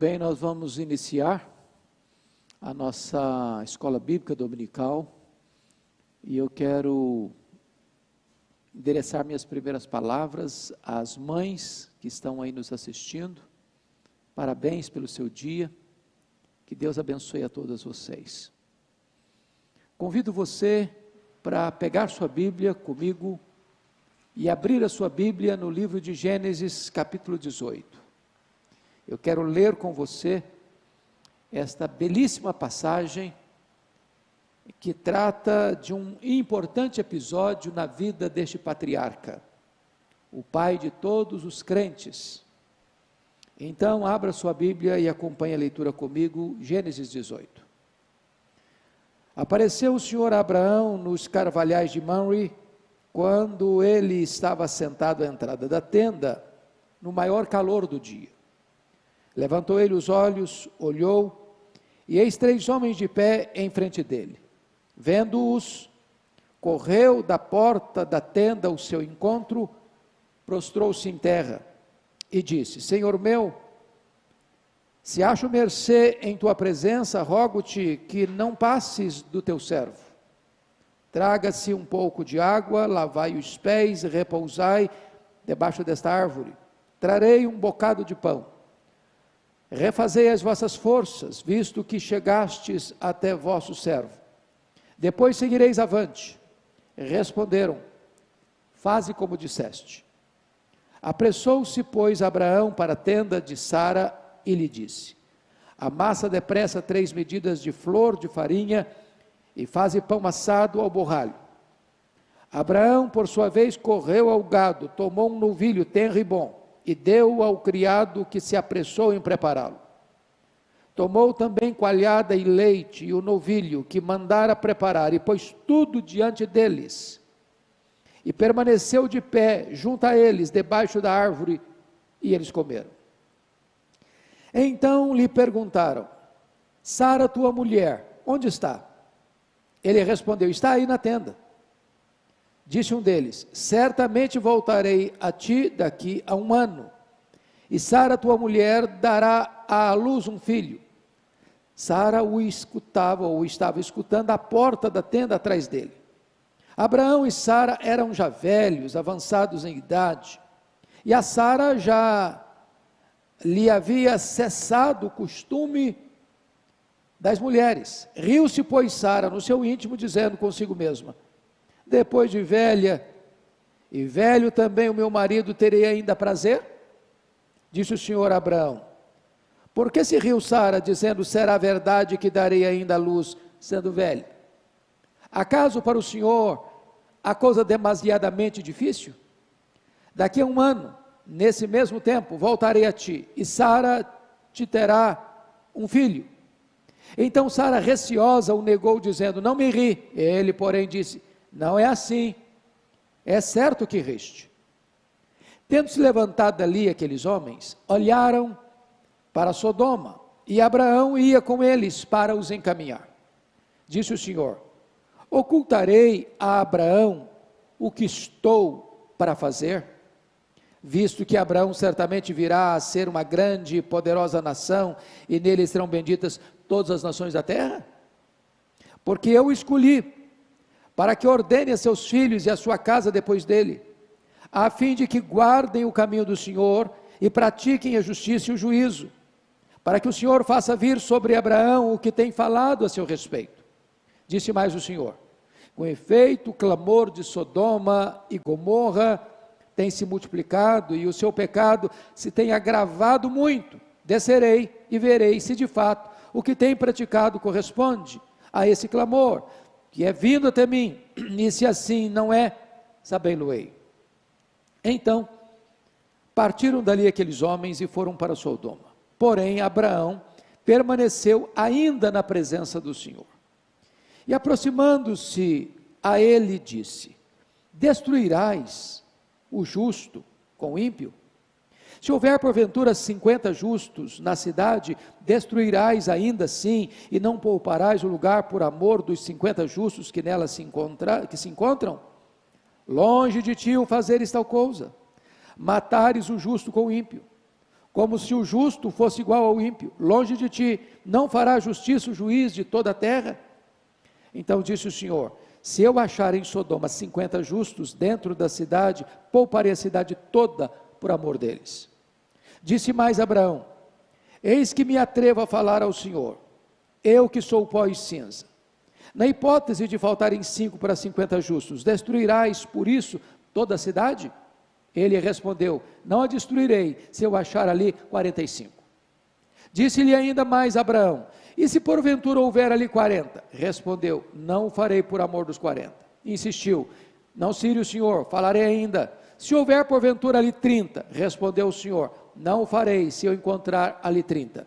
Bem, nós vamos iniciar a nossa escola bíblica dominical e eu quero endereçar minhas primeiras palavras às mães que estão aí nos assistindo. Parabéns pelo seu dia, que Deus abençoe a todas vocês. Convido você para pegar sua Bíblia comigo e abrir a sua Bíblia no livro de Gênesis, capítulo 18. Eu quero ler com você esta belíssima passagem que trata de um importante episódio na vida deste patriarca, o pai de todos os crentes. Então, abra sua Bíblia e acompanhe a leitura comigo, Gênesis 18. Apareceu o Senhor Abraão nos carvalhais de Manre, quando ele estava sentado à entrada da tenda, no maior calor do dia. Levantou ele os olhos, olhou, e eis três homens de pé em frente dele. Vendo-os, correu da porta da tenda ao seu encontro, prostrou-se em terra e disse: Senhor meu, se acho mercê em tua presença, rogo-te que não passes do teu servo. Traga-se um pouco de água, lavai os pés, repousai debaixo desta árvore. Trarei um bocado de pão Refazei as vossas forças, visto que chegastes até vosso servo. Depois seguireis avante. Responderam: Faze como disseste. Apressou-se, pois, Abraão para a tenda de Sara e lhe disse: Amassa depressa três medidas de flor de farinha e faze pão assado ao borralho. Abraão, por sua vez, correu ao gado, tomou um novilho tenro e bom e deu ao criado que se apressou em prepará-lo. Tomou também coalhada e leite e o novilho que mandara preparar e pôs tudo diante deles. E permaneceu de pé junto a eles, debaixo da árvore, e eles comeram. Então lhe perguntaram: Sara, tua mulher, onde está? Ele respondeu: Está aí na tenda. Disse um deles: Certamente voltarei a ti daqui a um ano, e Sara, tua mulher, dará à luz um filho. Sara o escutava, ou estava escutando, à porta da tenda atrás dele. Abraão e Sara eram já velhos, avançados em idade, e a Sara já lhe havia cessado o costume das mulheres. Riu-se, pois, Sara no seu íntimo, dizendo consigo mesma: depois de velha, e velho também o meu marido, terei ainda prazer? Disse o Senhor Abraão. Por que se riu Sara, dizendo: Será verdade que darei ainda a luz, sendo velho? Acaso para o Senhor a coisa demasiadamente difícil? Daqui a um ano, nesse mesmo tempo, voltarei a ti, e Sara te terá um filho. Então Sara, receosa, o negou, dizendo: Não me ri. Ele, porém, disse: não é assim. É certo que reste. Tendo se levantado dali aqueles homens, olharam para Sodoma, e Abraão ia com eles para os encaminhar. Disse o Senhor: Ocultarei a Abraão o que estou para fazer, visto que Abraão certamente virá a ser uma grande e poderosa nação, e nele serão benditas todas as nações da terra? Porque eu escolhi para que ordene a seus filhos e a sua casa depois dele, a fim de que guardem o caminho do Senhor e pratiquem a justiça e o juízo, para que o Senhor faça vir sobre Abraão o que tem falado a seu respeito. Disse mais o Senhor: com efeito, o clamor de Sodoma e Gomorra tem se multiplicado e o seu pecado se tem agravado muito. Descerei e verei se de fato o que tem praticado corresponde a esse clamor que é vindo até mim, e se assim não é, sabei-lo-ei. Então, partiram dali aqueles homens e foram para Sodoma. Porém, Abraão permaneceu ainda na presença do Senhor. E aproximando-se a ele, disse: Destruirás o justo com o ímpio? Se houver porventura cinquenta justos na cidade, destruirás ainda assim, e não pouparás o lugar por amor dos cinquenta justos que nela se, encontra, que se encontram? Longe de ti o fazeres tal coisa, matares o justo com o ímpio. como se o justo fosse igual ao ímpio. Longe de ti, não fará justiça o juiz de toda a terra? Então disse o Senhor: Se eu achar em Sodoma cinquenta justos dentro da cidade, pouparei a cidade toda por amor deles. Disse mais Abraão: Eis que me atrevo a falar ao Senhor, eu que sou pó e cinza. Na hipótese de faltarem cinco para cinquenta justos, destruirás por isso toda a cidade? Ele respondeu: Não a destruirei, se eu achar ali quarenta e cinco. Disse-lhe ainda mais Abraão: E se porventura houver ali quarenta? Respondeu: Não farei por amor dos quarenta. Insistiu: Não, Sírio, Senhor, falarei ainda. Se houver porventura ali trinta, respondeu o Senhor: Não o farei, se eu encontrar ali trinta.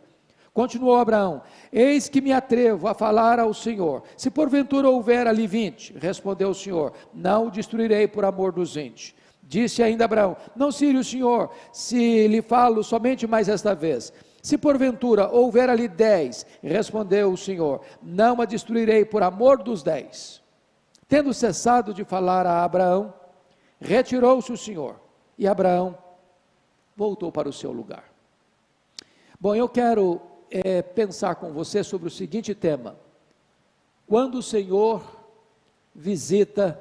Continuou Abraão: Eis que me atrevo a falar ao Senhor. Se porventura houver ali vinte, respondeu o Senhor: Não o destruirei por amor dos vinte. Disse ainda Abraão: Não sire o Senhor, se lhe falo somente mais esta vez. Se porventura houver ali dez, respondeu o Senhor: Não a destruirei por amor dos dez. Tendo cessado de falar a Abraão, retirou-se o Senhor e Abraão voltou para o seu lugar. Bom, eu quero é, pensar com você sobre o seguinte tema: quando o Senhor visita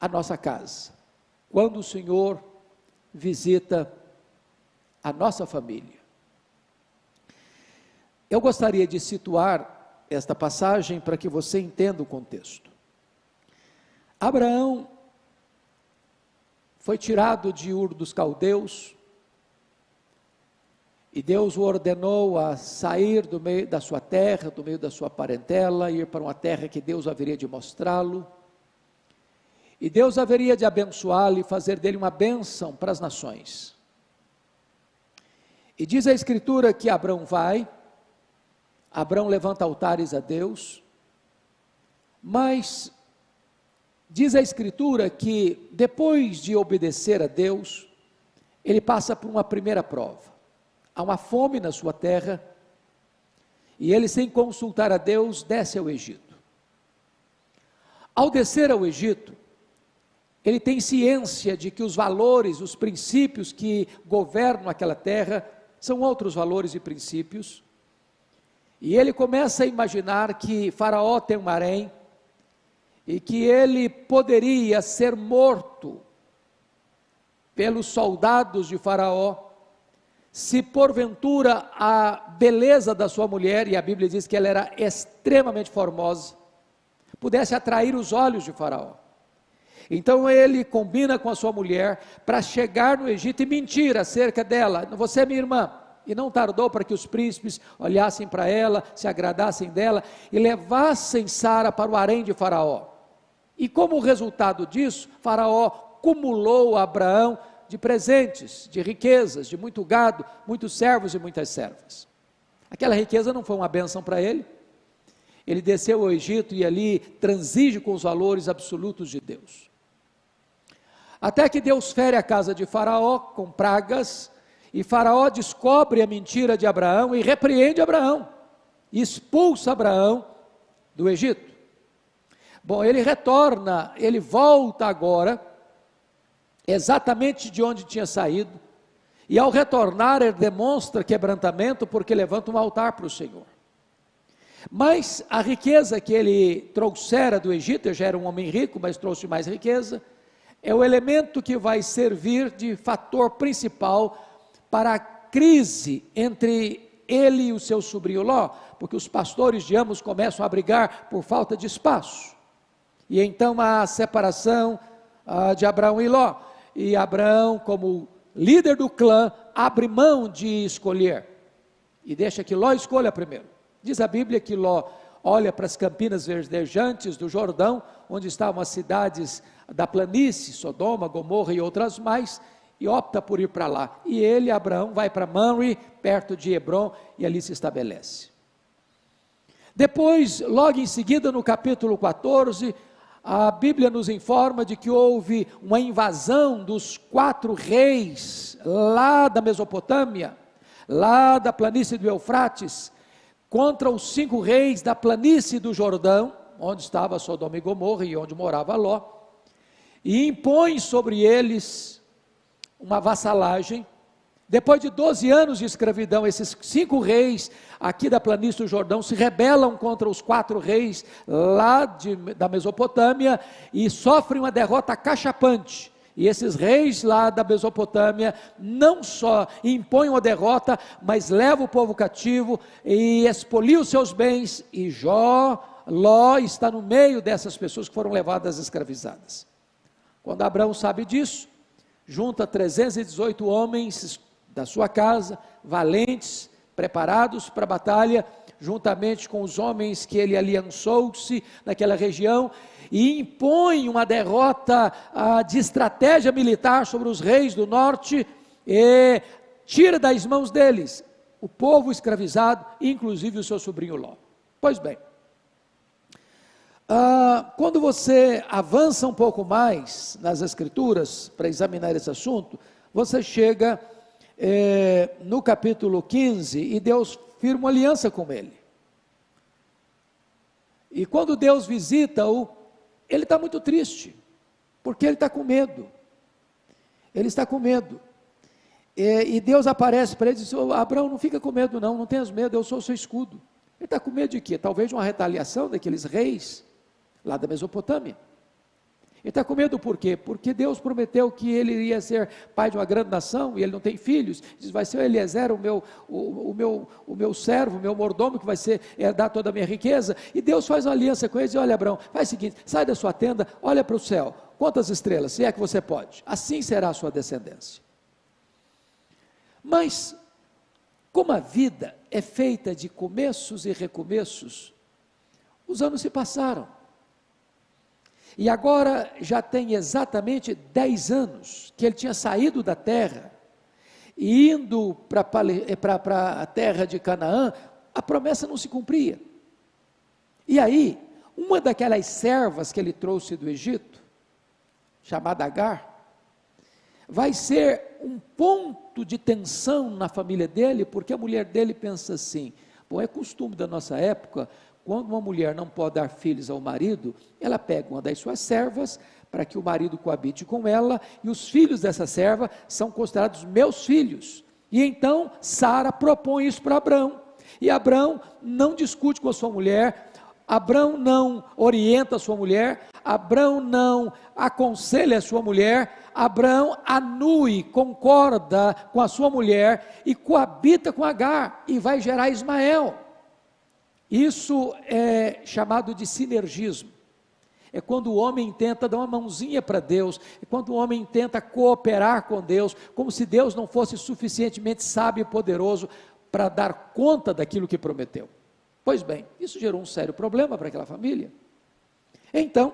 a nossa casa, quando o Senhor visita a nossa família. Eu gostaria de situar esta passagem para que você entenda o contexto. Abraão foi tirado de Ur dos Caldeus, e Deus o ordenou a sair do meio da sua terra, do meio da sua parentela, ir para uma terra que Deus haveria de mostrá-lo. E Deus haveria de abençoá-lo e fazer dele uma bênção para as nações. E diz a Escritura que Abraão vai, Abraão levanta altares a Deus, mas diz a Escritura que depois de obedecer a Deus, ele passa por uma primeira prova. Há uma fome na sua terra, e ele, sem consultar a Deus, desce ao Egito. Ao descer ao Egito, ele tem ciência de que os valores, os princípios que governam aquela terra são outros valores e princípios. E ele começa a imaginar que Faraó tem um harém e que ele poderia ser morto pelos soldados de Faraó se porventura a beleza da sua mulher, e a Bíblia diz que ela era extremamente formosa, pudesse atrair os olhos de Faraó. Então ele combina com a sua mulher para chegar no Egito e mentir acerca dela. Você é minha irmã. E não tardou para que os príncipes olhassem para ela, se agradassem dela e levassem Sara para o harém de Faraó. E como resultado disso, Faraó cumulou a Abraão de presentes, de riquezas, de muito gado, muitos servos e muitas servas. Aquela riqueza não foi uma benção para ele. Ele desceu ao Egito e ali transige com os valores absolutos de Deus. Até que Deus fere a casa de Faraó com pragas, e Faraó descobre a mentira de Abraão e repreende Abraão, e expulsa Abraão do Egito. Bom, ele retorna, ele volta agora, exatamente de onde tinha saído, e ao retornar ele demonstra quebrantamento porque levanta um altar para o Senhor. Mas a riqueza que ele trouxera do Egito, já era um homem rico, mas trouxe mais riqueza, é o elemento que vai servir de fator principal para a crise entre ele e o seu sobrinho Ló, porque os pastores de ambos começam a brigar por falta de espaço. E então a separação ah, de Abraão e Ló. E Abraão, como líder do clã, abre mão de escolher e deixa que Ló escolha primeiro. Diz a Bíblia que Ló olha para as campinas verdejantes do Jordão, onde estavam as cidades da planície, Sodoma, Gomorra e outras mais, e opta por ir para lá. E ele, Abraão, vai para Manre, perto de Hebron, e ali se estabelece. Depois, logo em seguida, no capítulo 14, a Bíblia nos informa de que houve uma invasão dos quatro reis lá da Mesopotâmia, lá da planície do Eufrates, contra os cinco reis da planície do Jordão, onde estava Sodoma e Gomorra e onde morava Ló e impõe sobre eles uma vassalagem, Depois de 12 anos de escravidão, esses cinco reis aqui da planície do Jordão se rebelam contra os quatro reis lá de, da Mesopotâmia e sofrem uma derrota cachapante. E esses reis lá da Mesopotâmia não só impõem uma derrota, mas levam o povo cativo e expoliam os seus bens. E Jó, Ló está no meio dessas pessoas que foram levadas escravizadas. Quando Abraão sabe disso, junta 318 homens da sua casa, valentes, preparados para a batalha, juntamente com os homens que ele aliançou-se naquela região, e impõe uma derrota ah, de estratégia militar sobre os reis do norte, e tira das mãos deles o povo escravizado, inclusive o seu sobrinho Ló. Pois bem, ah, quando você avança um pouco mais nas Escrituras para examinar esse assunto, você chega é, no capítulo 15 e Deus firma uma aliança com ele. E quando Deus visita-o, ele está muito triste, porque ele está com medo. Ele está com medo. E, e Deus aparece para ele e diz: Abraão, não fica com medo, não, não tenhas medo, eu sou o seu escudo. Ele está com medo de quê? Talvez de uma retaliação daqueles reis lá da Mesopotâmia. Ele está com medo por quê? Porque Deus prometeu que ele iria ser pai de uma grande nação e ele não tem filhos. Diz: vai ser o Eliezer, o meu, o, o, meu, o meu servo, o meu mordomo, que vai ser herdar toda a minha riqueza. E Deus faz uma aliança com ele e diz: olha, Abraão, faz o seguinte: sai da sua tenda, olha para o céu, quantas estrelas, se é que você pode. Assim será a sua descendência. Mas, como a vida é feita de começos e recomeços, os anos se passaram. E agora já tem exatamente 10 anos que ele tinha saído da terra e indo para eh, a terra de Canaã, a promessa não se cumpria. E aí, uma daquelas servas que ele trouxe do Egito, chamada Agar, vai ser um ponto de tensão na família dele, porque a mulher dele pensa assim: bom, é costume da nossa época quando uma mulher não pode dar filhos ao marido, ela pega uma das suas servas para que o marido coabite com ela, e os filhos dessa serva são considerados meus filhos. E então Sara propõe isso para Abraão. E Abraão não discute com a sua mulher, Abraão não orienta a sua mulher, Abraão não aconselha a sua mulher, Abraão anui, concorda com a sua mulher e coabita com Agar e vai gerar Ismael. Isso é chamado de sinergismo. É quando o homem tenta dar uma mãozinha para Deus, é quando o homem tenta cooperar com Deus, como se Deus não fosse suficientemente sábio e poderoso para dar conta daquilo que prometeu. Pois bem, isso gerou um sério problema para aquela família. Então,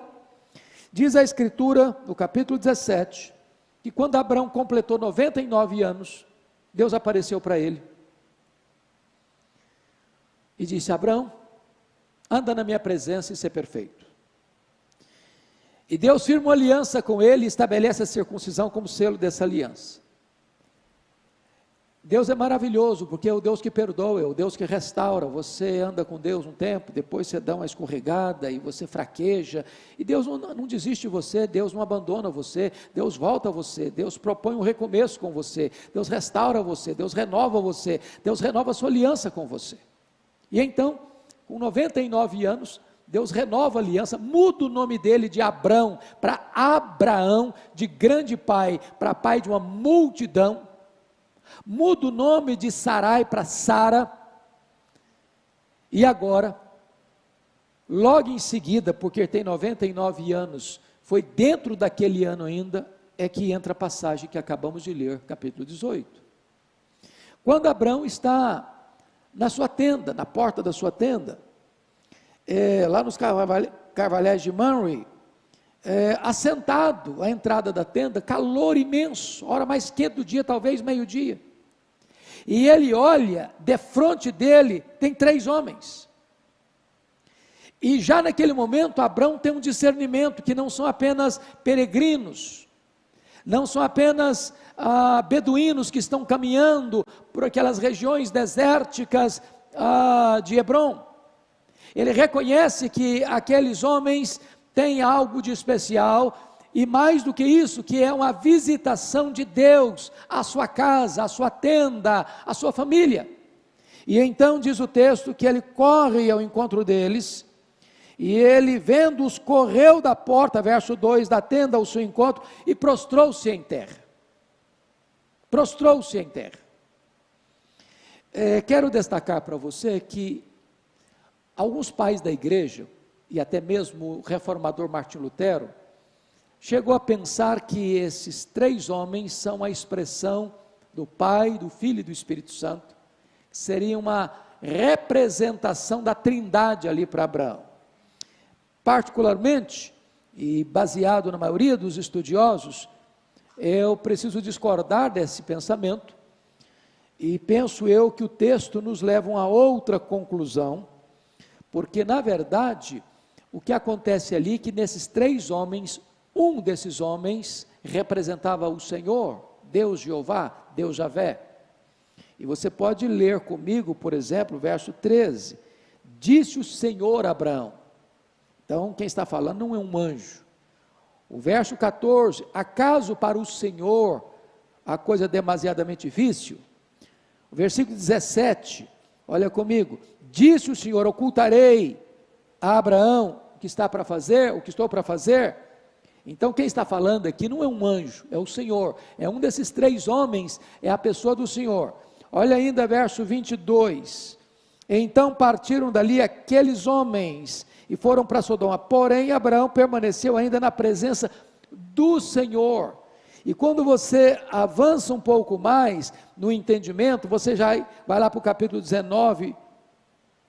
diz a Escritura, no capítulo 17, que quando Abraão completou 99 anos, Deus apareceu para ele e disse: Abraão, anda na minha presença e ser perfeito. E Deus firma uma aliança com ele e estabelece a circuncisão como selo dessa aliança. Deus é maravilhoso, porque é o Deus que perdoa, é o Deus que restaura. Você anda com Deus um tempo, depois você dá uma escorregada e você fraqueja, e Deus não, não desiste de você, Deus não abandona você, Deus volta a você, Deus propõe um recomeço com você, Deus restaura você, Deus renova você, Deus renova a sua aliança com você. E então, com 99 anos, Deus renova a aliança, muda o nome dele de Abrão para Abraão, de grande pai, para pai de uma multidão. Muda o nome de Sarai para Sara. E agora, logo em seguida, porque tem 99 anos, foi dentro daquele ano ainda, é que entra a passagem que acabamos de ler, capítulo 18. Quando Abraão está na sua tenda, na porta da sua tenda, é, lá nos carvalhais de Manry, é, assentado à entrada da tenda, calor imenso, hora mais quente do dia, talvez meio-dia. E ele olha, de frente dele tem três homens. E já naquele momento, Abraão tem um discernimento que não são apenas peregrinos, não são apenas ah, beduínos que estão caminhando por aquelas regiões desérticas ah, de Hebron. Ele reconhece que aqueles homens têm algo de especial e mais do que isso, que é uma visitação de Deus à sua casa, à sua tenda, à sua família. E então diz o texto que ele corre ao encontro deles, e ele, vendo-os, correu da porta, verso 2, da tenda ao seu encontro, e prostrou-se em terra. Prostrou-se em terra. É, quero destacar para você que alguns pais da igreja, e até mesmo o reformador Martim Lutero, chegou a pensar que esses três homens são a expressão do Pai, do Filho e do Espírito Santo, que seria uma representação da trindade ali para Abraão. Particularmente, e baseado na maioria dos estudiosos, eu preciso discordar desse pensamento, e penso eu que o texto nos leva a outra conclusão, porque na verdade, o que acontece ali é que nesses três homens, um desses homens representava o Senhor, Deus Jeová, Deus Javé. E você pode ler comigo, por exemplo, verso 13: Disse o Senhor a Abraão. Então, quem está falando não é um anjo. O verso 14: Acaso para o Senhor a coisa é demasiadamente difícil? O versículo 17, olha comigo: Disse o Senhor: Ocultarei a Abraão o que está para fazer, o que estou para fazer então, quem está falando aqui não é um anjo, é o Senhor, é um desses três homens, é a pessoa do Senhor. Olha ainda verso 22. Então partiram dali aqueles homens e foram para Sodoma, porém Abraão permaneceu ainda na presença do Senhor. E quando você avança um pouco mais no entendimento, você já vai lá para o capítulo 19,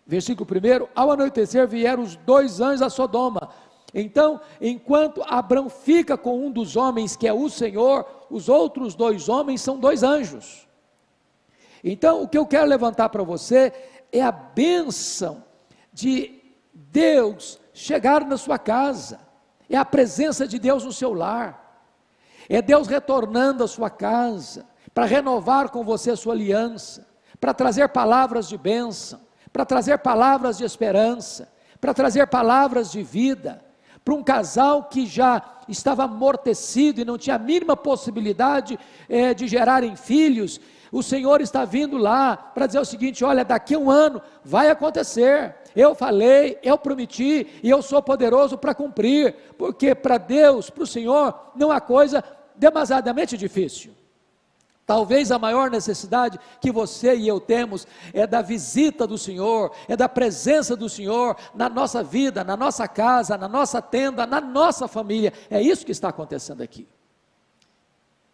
versículo 1: Ao anoitecer vieram os dois anjos a Sodoma então, enquanto Abraão fica com um dos homens, que é o Senhor, os outros dois homens são dois anjos. Então, o que eu quero levantar para você é a bênção de Deus chegar na sua casa, é a presença de Deus no seu lar, é Deus retornando à sua casa, para renovar com você a sua aliança, para trazer palavras de bênção, para trazer palavras de esperança, para trazer palavras de vida para um casal que já estava amortecido e não tinha a mínima possibilidade é, de gerarem filhos, o Senhor está vindo lá para dizer o seguinte: olha, daqui a um ano vai acontecer. Eu falei, eu prometi e eu sou poderoso para cumprir, porque para Deus, para o Senhor, não há coisa demasiadamente difícil. Talvez a maior necessidade que você e eu temos é da visita do Senhor, é da presença do Senhor na nossa vida, na nossa casa, na nossa tenda, na nossa família. É isso que está acontecendo aqui.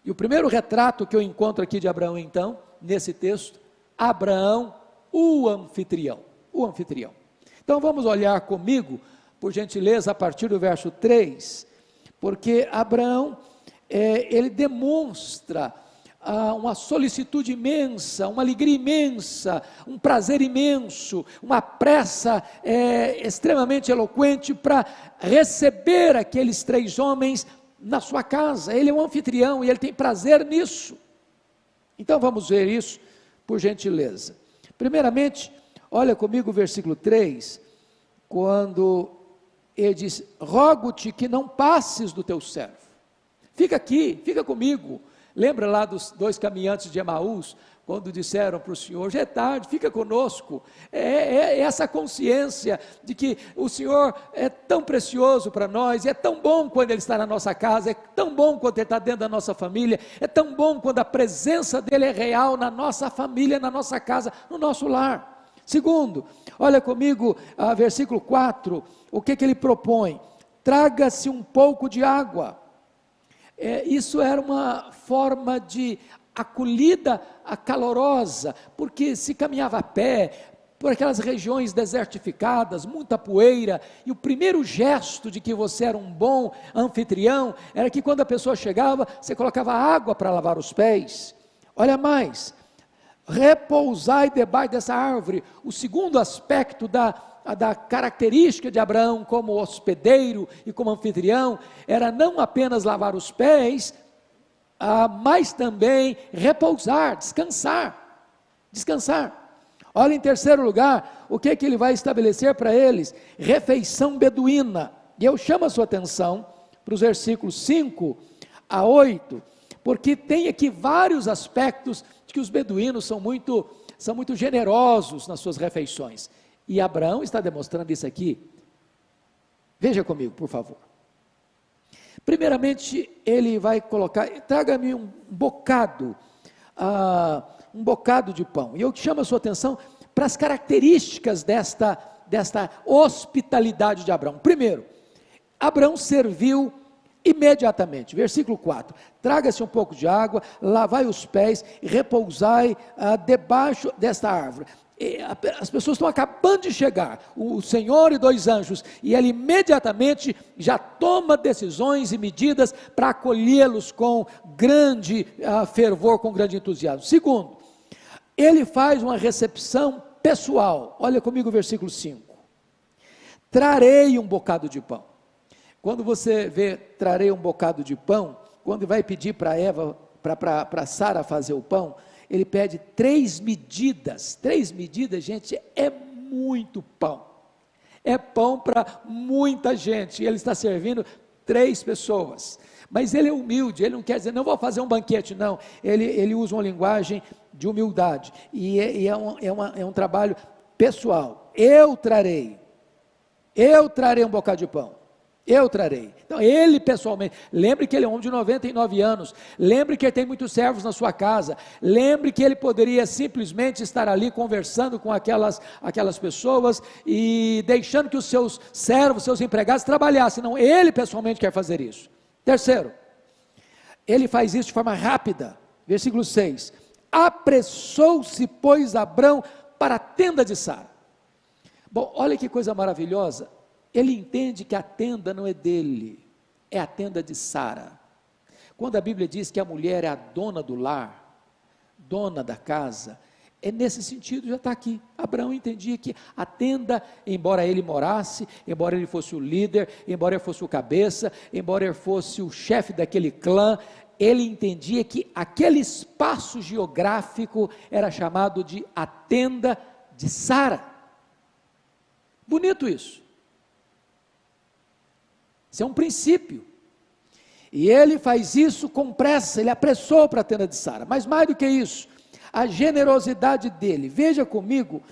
E o primeiro retrato que eu encontro aqui de Abraão, então, nesse texto, Abraão, o anfitrião. O anfitrião. Então vamos olhar comigo, por gentileza, a partir do verso 3, porque Abraão, é, ele demonstra ah, uma solicitude imensa, uma alegria imensa, um prazer imenso, uma pressa é, extremamente eloquente para receber aqueles três homens na sua casa. Ele é um anfitrião e ele tem prazer nisso. Então vamos ver isso, por gentileza. Primeiramente, olha comigo o versículo 3, quando ele diz: Rogo-te que não passes do teu servo. Fica aqui, fica comigo. Lembra lá dos dois caminhantes de Emaús, quando disseram para o Senhor: já é tarde, fica conosco. É, é, é, essa consciência de que o Senhor é tão precioso para nós, é tão bom quando Ele está na nossa casa, é tão bom quando Ele está dentro da nossa família, é tão bom quando a presença dEle é real na nossa família, na nossa casa, no nosso lar. Segundo, olha comigo, ah, versículo 4, o que, que ele propõe? Traga-se um pouco de água é, isso era uma forma de acolhida calorosa, porque se caminhava a pé, por aquelas regiões desertificadas, muita poeira, e o primeiro gesto de que você era um bom anfitrião era que quando a pessoa chegava, você colocava água para lavar os pés. Olha mais, repousai debaixo dessa árvore. O segundo aspecto da da característica de Abraão como hospedeiro e como anfitrião era não apenas lavar os pés, ah, mas também repousar, descansar. Descansar. Olha em terceiro lugar, o que, que ele vai estabelecer para eles? Refeição beduína. E eu chamo a sua atenção para os versículos 5 a 8, porque tem aqui vários aspectos de que os beduínos são muito, são muito generosos nas suas refeições. E Abraão está demonstrando isso aqui. Veja comigo, por favor. Primeiramente, ele vai colocar, traga-me um bocado, uh, um bocado de pão. E eu chamo a sua atenção para as características desta, desta hospitalidade de Abraão. Primeiro, Abraão serviu imediatamente. Versículo 4: Traga-se um pouco de água, lavai os pés e repousai ah, debaixo desta árvore. E, as pessoas estão acabando de chegar, o Senhor e dois anjos, e ele imediatamente já toma decisões e medidas para acolhê-los com grande ah, fervor, com grande entusiasmo. Segundo, ele faz uma recepção pessoal. Olha comigo o versículo 5. Trarei um bocado de pão. Quando você vê trarei um bocado de pão, quando vai pedir para Eva, para Sara fazer o pão, ele pede três medidas. Três medidas, gente, é muito pão. É pão para muita gente. E ele está servindo três pessoas. Mas ele é humilde, ele não quer dizer, não vou fazer um banquete, não. Ele, ele usa uma linguagem de humildade. E é, e é, um, é, uma, é um trabalho pessoal. Eu trarei. Eu trarei um bocado de pão. Eu trarei. Então, ele pessoalmente. Lembre que ele é um homem de 99 anos. Lembre que ele tem muitos servos na sua casa. Lembre que ele poderia simplesmente estar ali conversando com aquelas, aquelas pessoas e deixando que os seus servos, seus empregados trabalhassem. Não, ele pessoalmente quer fazer isso. Terceiro, ele faz isso de forma rápida. Versículo 6. Apressou-se, pois, Abrão para a tenda de Sara. Bom, olha que coisa maravilhosa ele entende que a tenda não é dele, é a tenda de Sara. Quando a Bíblia diz que a mulher é a dona do lar, dona da casa, é nesse sentido, já está aqui. Abraão entendia que a tenda, embora ele morasse, embora ele fosse o líder, embora ele fosse o cabeça, embora ele fosse o chefe daquele clã, ele entendia que aquele espaço geográfico era chamado de a tenda de Sara. Bonito isso. Isso é um princípio. E ele faz isso com pressa, ele apressou para a tenda de Sara. Mas mais do que isso, a generosidade dele. Veja comigo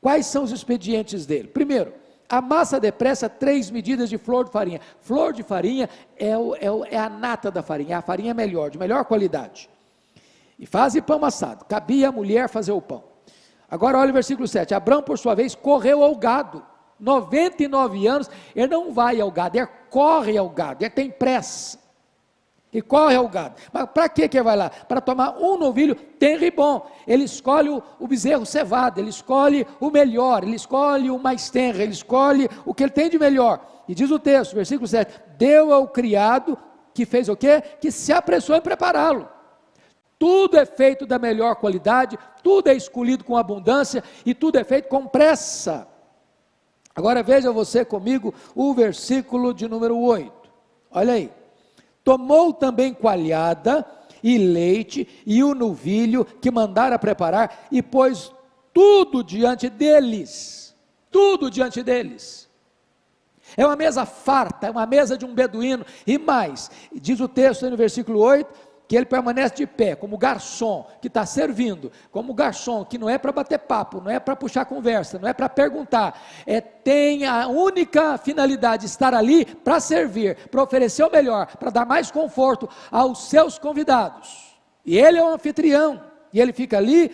quais são os expedientes dele. Primeiro, amassa depressa três medidas de flor de farinha. Flor de farinha é, o, é, o, é a nata da farinha, a farinha melhor, de melhor qualidade. E faz pão amassado. Cabia a mulher fazer o pão. Agora olha o versículo 7. Abraão, por sua vez, correu ao gado 99 anos, ele não vai ao gado, ele corre ao gado, ele tem pressa. E corre ao gado. Mas para que ele vai lá? Para tomar um novilho tenro e bom. Ele escolhe o, o, bezerro cevado, ele escolhe o melhor, ele escolhe o mais tenro, ele escolhe o que ele tem de melhor. E diz o texto, versículo 7: Deu ao criado que fez o quê? Que se apressou em prepará-lo. Tudo é feito da melhor qualidade, tudo é escolhido com abundância e tudo é feito com pressa. Agora veja você comigo o versículo de número 8. Olha aí. Tomou também coalhada e leite e o novilho que mandara preparar e pôs tudo diante deles. Tudo diante deles. É uma mesa farta, é uma mesa de um beduíno. E mais, diz o texto aí no versículo 8: que ele permanece de pé, como garçom que está servindo, como garçom que não é para bater papo, não é para puxar conversa, não é para perguntar, é tem a única finalidade de estar ali para servir, para oferecer o melhor, para dar mais conforto aos seus convidados. E ele é o anfitrião, e ele fica ali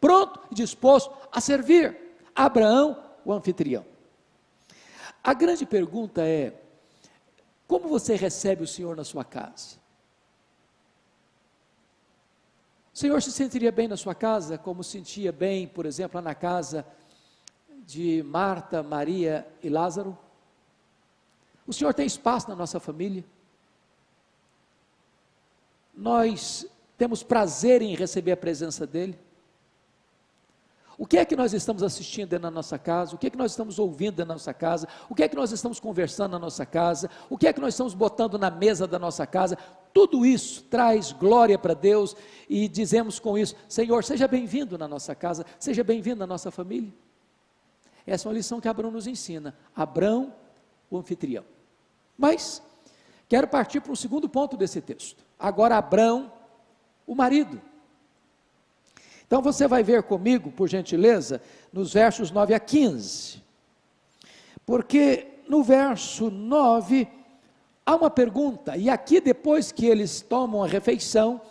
pronto e disposto a servir. Abraão, o anfitrião. A grande pergunta é: como você recebe o Senhor na sua casa? O Senhor se sentiria bem na sua casa, como sentia bem, por exemplo, na casa de Marta, Maria e Lázaro? O Senhor tem espaço na nossa família? Nós temos prazer em receber a presença dEle? O que é que nós estamos assistindo da nossa casa? O que é que nós estamos ouvindo da nossa casa? O que é que nós estamos conversando na nossa casa? O que é que nós estamos botando na mesa da nossa casa? Tudo isso traz glória para Deus e dizemos com isso: Senhor, seja bem-vindo na nossa casa, seja bem-vindo na nossa família. Essa é uma lição que Abraão nos ensina. Abraão, o anfitrião. Mas, Quero partir para o segundo ponto desse texto. Agora, Abrão, o marido. Então você vai ver comigo, por gentileza, nos versos 9 a 15. Porque no verso 9 há uma pergunta, e aqui depois que eles tomam a refeição,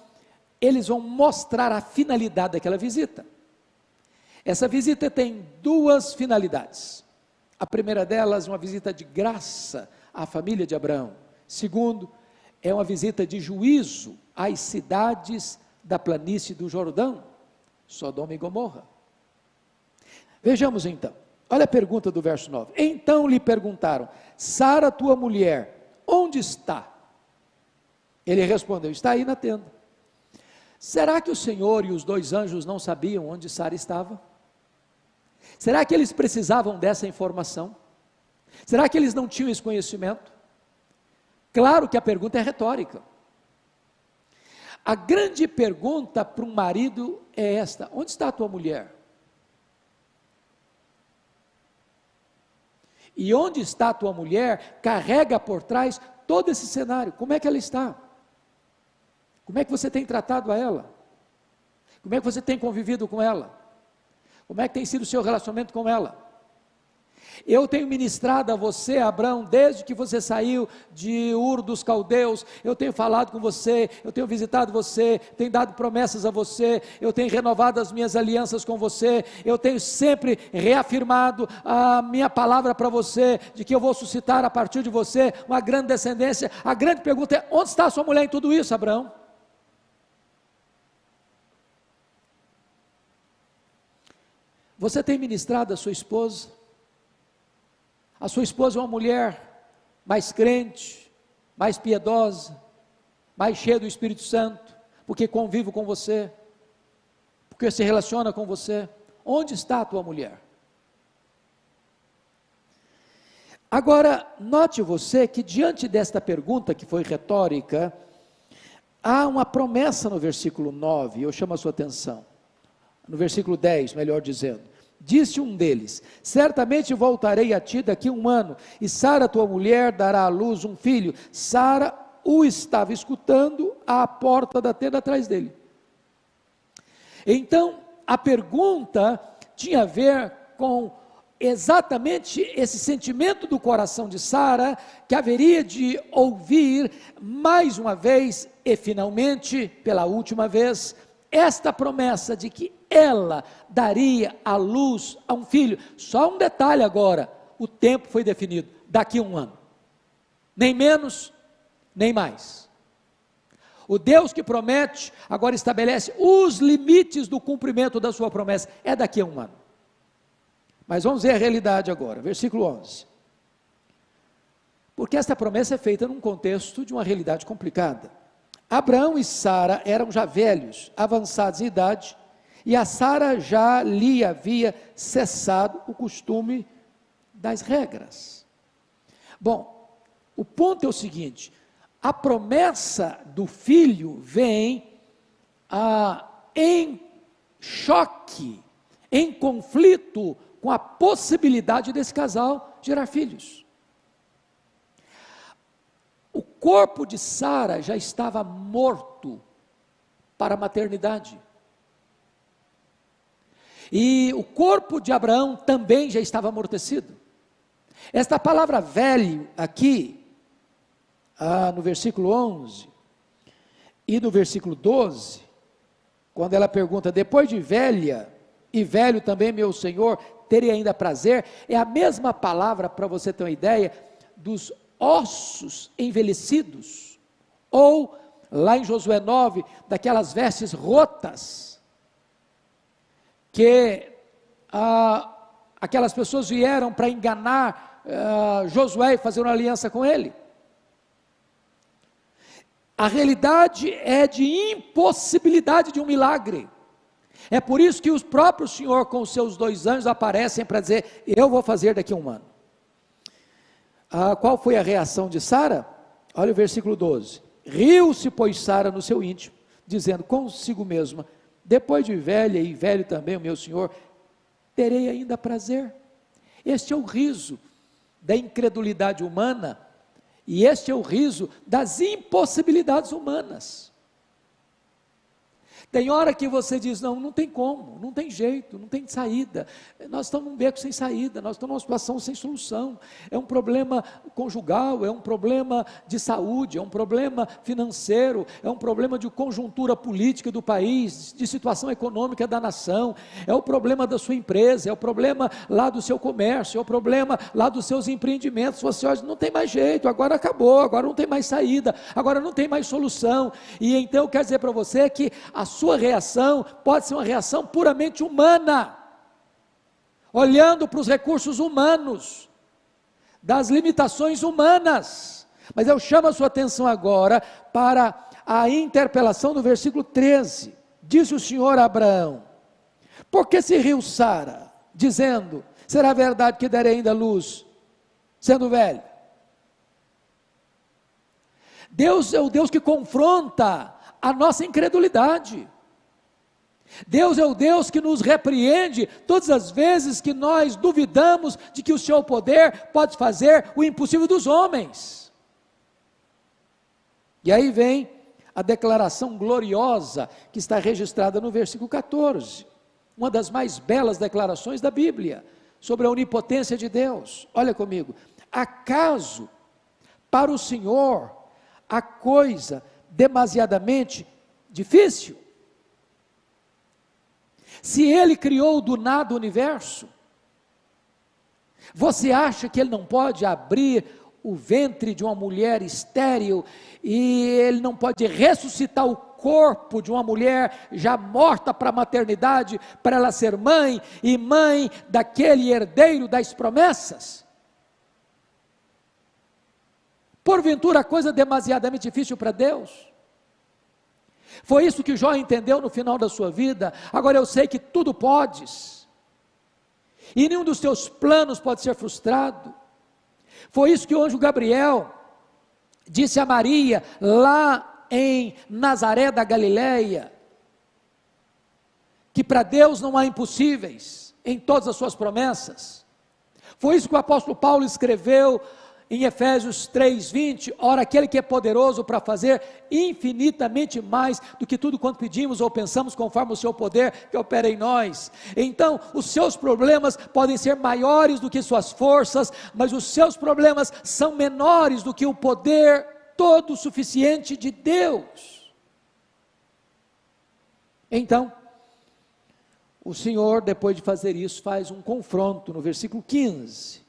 eles vão mostrar a finalidade daquela visita. Essa visita tem duas finalidades. A primeira delas, uma visita de graça à família de Abraão. Segundo, é uma visita de juízo às cidades da planície do Jordão, Sodoma e Gomorra. Vejamos então. Olha a pergunta do verso 9. Então lhe perguntaram: Sara, tua mulher, onde está? Ele respondeu: Está aí na tenda. Será que o Senhor e os dois anjos não sabiam onde Sara estava? Será que eles precisavam dessa informação? Será que eles não tinham esse conhecimento? Claro que a pergunta é retórica. A grande pergunta para um marido é esta: onde está a tua mulher? E onde está a tua mulher carrega por trás todo esse cenário. Como é que ela está? Como é que você tem tratado a ela? Como é que você tem convivido com ela? Como é que tem sido o seu relacionamento com ela? Eu tenho ministrado a você, Abraão, desde que você saiu de Ur dos Caldeus. Eu tenho falado com você, eu tenho visitado você, tenho dado promessas a você, eu tenho renovado as minhas alianças com você, eu tenho sempre reafirmado a minha palavra para você, de que eu vou suscitar a partir de você uma grande descendência. A grande pergunta é: onde está a sua mulher em tudo isso, Abraão? Você tem ministrado a sua esposa? A sua esposa é uma mulher mais crente, mais piedosa, mais cheia do Espírito Santo, porque convive com você, porque se relaciona com você. Onde está a tua mulher? Agora, note você que diante desta pergunta, que foi retórica, há uma promessa no versículo 9, eu chamo a sua atenção. No versículo 10, melhor dizendo. Disse um deles: Certamente voltarei a ti daqui um ano, e Sara, tua mulher, dará à luz um filho. Sara o estava escutando à porta da tenda atrás dele. Então, a pergunta tinha a ver com exatamente esse sentimento do coração de Sara, que haveria de ouvir mais uma vez e finalmente, pela última vez, esta promessa de que ela daria a luz a um filho. Só um detalhe agora: o tempo foi definido, daqui a um ano. Nem menos, nem mais. O Deus que promete, agora estabelece os limites do cumprimento da sua promessa. É daqui a um ano. Mas vamos ver a realidade agora, versículo 11. Porque esta promessa é feita num contexto de uma realidade complicada. Abraão e Sara eram já velhos, avançados em idade, e a Sara já lhe havia cessado o costume das regras. Bom, o ponto é o seguinte: a promessa do filho vem ah, em choque, em conflito com a possibilidade desse casal gerar filhos. O corpo de Sara já estava morto para a maternidade. E o corpo de Abraão também já estava amortecido. Esta palavra velho aqui, ah, no versículo 11 e no versículo 12, quando ela pergunta, depois de velha, e velho também, meu Senhor, teria ainda prazer, é a mesma palavra, para você ter uma ideia, dos ossos envelhecidos, ou, lá em Josué 9, daquelas vestes rotas, que ah, aquelas pessoas vieram para enganar ah, Josué e fazer uma aliança com ele. A realidade é de impossibilidade de um milagre. É por isso que o próprio Senhor, com os seus dois anjos, aparecem para dizer: Eu vou fazer daqui a um ano. Ah, qual foi a reação de Sara? Olha o versículo 12: Riu-se, pois, Sara no seu íntimo, dizendo consigo mesma: depois de velha e velho também o meu senhor, terei ainda prazer. Este é o riso da incredulidade humana E este é o riso das impossibilidades humanas. Tem hora que você diz: não, não tem como, não tem jeito, não tem saída. Nós estamos num beco sem saída, nós estamos numa situação sem solução. É um problema conjugal, é um problema de saúde, é um problema financeiro, é um problema de conjuntura política do país, de situação econômica da nação, é o problema da sua empresa, é o problema lá do seu comércio, é o problema lá dos seus empreendimentos. Você olha, não tem mais jeito, agora acabou, agora não tem mais saída, agora não tem mais solução. E então quer dizer para você que a sua reação pode ser uma reação puramente humana, olhando para os recursos humanos, das limitações humanas. Mas eu chamo a sua atenção agora para a interpelação do versículo 13. Disse o Senhor a Abraão: Por que se riu Sara, dizendo: Será verdade que darei ainda luz, sendo velho? Deus é o Deus que confronta a nossa incredulidade. Deus é o Deus que nos repreende todas as vezes que nós duvidamos de que o seu poder pode fazer o impossível dos homens. E aí vem a declaração gloriosa que está registrada no versículo 14, uma das mais belas declarações da Bíblia sobre a onipotência de Deus. Olha comigo. Acaso para o Senhor a coisa demasiadamente difícil? Se ele criou do nada o universo, você acha que ele não pode abrir o ventre de uma mulher estéril e ele não pode ressuscitar o corpo de uma mulher já morta para a maternidade, para ela ser mãe e mãe daquele herdeiro das promessas? Porventura, coisa demasiadamente difícil para Deus? Foi isso que Jó entendeu no final da sua vida. Agora eu sei que tudo podes, e nenhum dos teus planos pode ser frustrado. Foi isso que o anjo Gabriel disse a Maria, lá em Nazaré da Galileia, que para Deus não há impossíveis em todas as suas promessas. Foi isso que o apóstolo Paulo escreveu em Efésios 3:20, ora aquele que é poderoso para fazer infinitamente mais do que tudo quanto pedimos ou pensamos conforme o seu poder que opera em nós. Então, os seus problemas podem ser maiores do que suas forças, mas os seus problemas são menores do que o poder todo suficiente de Deus. Então, o Senhor, depois de fazer isso, faz um confronto no versículo 15